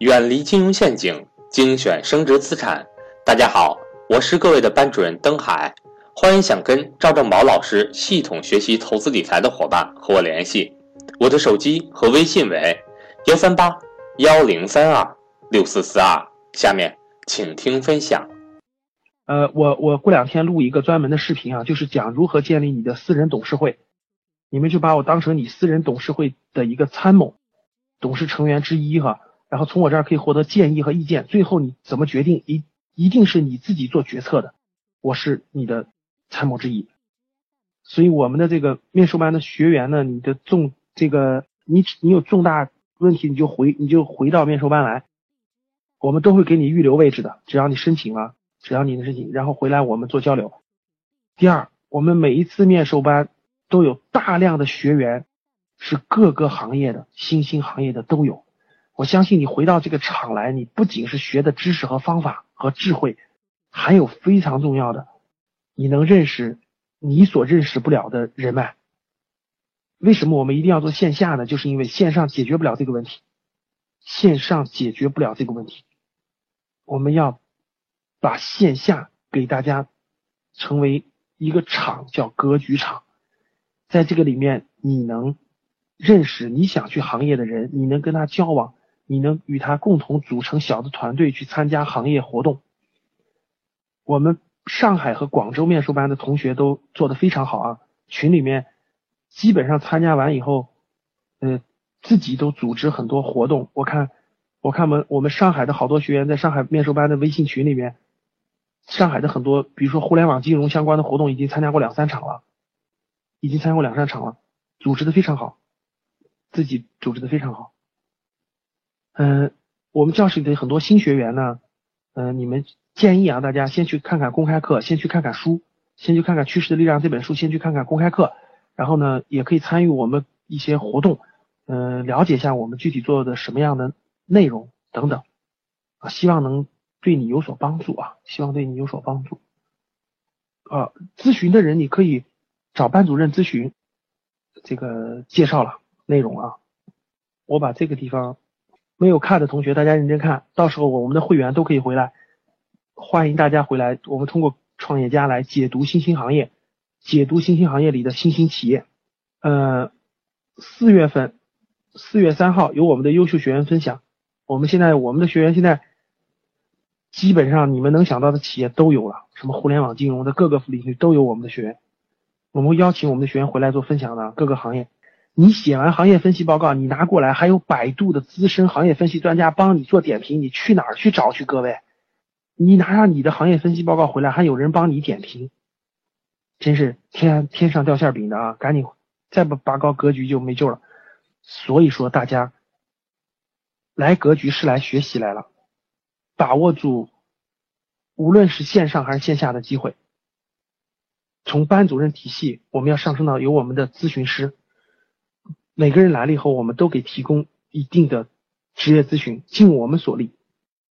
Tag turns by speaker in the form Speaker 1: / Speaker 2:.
Speaker 1: 远离金融陷阱，精选升值资产。大家好，我是各位的班主任登海，欢迎想跟赵正宝老师系统学习投资理财的伙伴和我联系，我的手机和微信为幺三八幺零三二六四四二。下面请听分享。
Speaker 2: 呃，我我过两天录一个专门的视频啊，就是讲如何建立你的私人董事会。你们就把我当成你私人董事会的一个参谋、董事成员之一哈，然后从我这儿可以获得建议和意见。最后你怎么决定，一一定是你自己做决策的。我是你的参谋之一，所以我们的这个面授班的学员呢，你的重这个你你有重大问题，你就回你就回到面授班来，我们都会给你预留位置的，只要你申请了。只要你的申请，然后回来我们做交流。第二，我们每一次面授班都有大量的学员是各个行业的新兴行业的都有。我相信你回到这个场来，你不仅是学的知识和方法和智慧，还有非常重要的，你能认识你所认识不了的人脉。为什么我们一定要做线下呢？就是因为线上解决不了这个问题，线上解决不了这个问题，我们要。把线下给大家成为一个场，叫格局场，在这个里面，你能认识你想去行业的人，你能跟他交往，你能与他共同组成小的团队去参加行业活动。我们上海和广州面授班的同学都做的非常好啊，群里面基本上参加完以后，呃，自己都组织很多活动。我看，我看我们我们上海的好多学员在上海面授班的微信群里面。上海的很多，比如说互联网金融相关的活动，已经参加过两三场了，已经参加过两三场了，组织的非常好，自己组织的非常好。嗯，我们教室里的很多新学员呢，嗯，你们建议啊，大家先去看看公开课，先去看看书，先去看看《趋势的力量》这本书，先去看看公开课，然后呢，也可以参与我们一些活动，嗯，了解一下我们具体做的什么样的内容等等，啊，希望能。对你有所帮助啊，希望对你有所帮助。啊，咨询的人你可以找班主任咨询。这个介绍了内容啊，我把这个地方没有看的同学，大家认真看，到时候我们的会员都可以回来，欢迎大家回来。我们通过创业家来解读新兴行业，解读新兴行业里的新兴企业。呃，四月份，四月三号有我们的优秀学员分享。我们现在我们的学员现在。基本上你们能想到的企业都有了，什么互联网金融的各个领域都有我们的学员。我们会邀请我们的学员回来做分享的，各个行业。你写完行业分析报告，你拿过来，还有百度的资深行业分析专家帮你做点评，你去哪儿去找去？各位，你拿上你的行业分析报告回来，还有人帮你点评，真是天天上掉馅饼的啊！赶紧再不拔高格局就没救了。所以说，大家来格局是来学习来了。把握住，无论是线上还是线下的机会。从班主任体系，我们要上升到有我们的咨询师。每个人来了以后，我们都给提供一定的职业咨询，尽我们所力。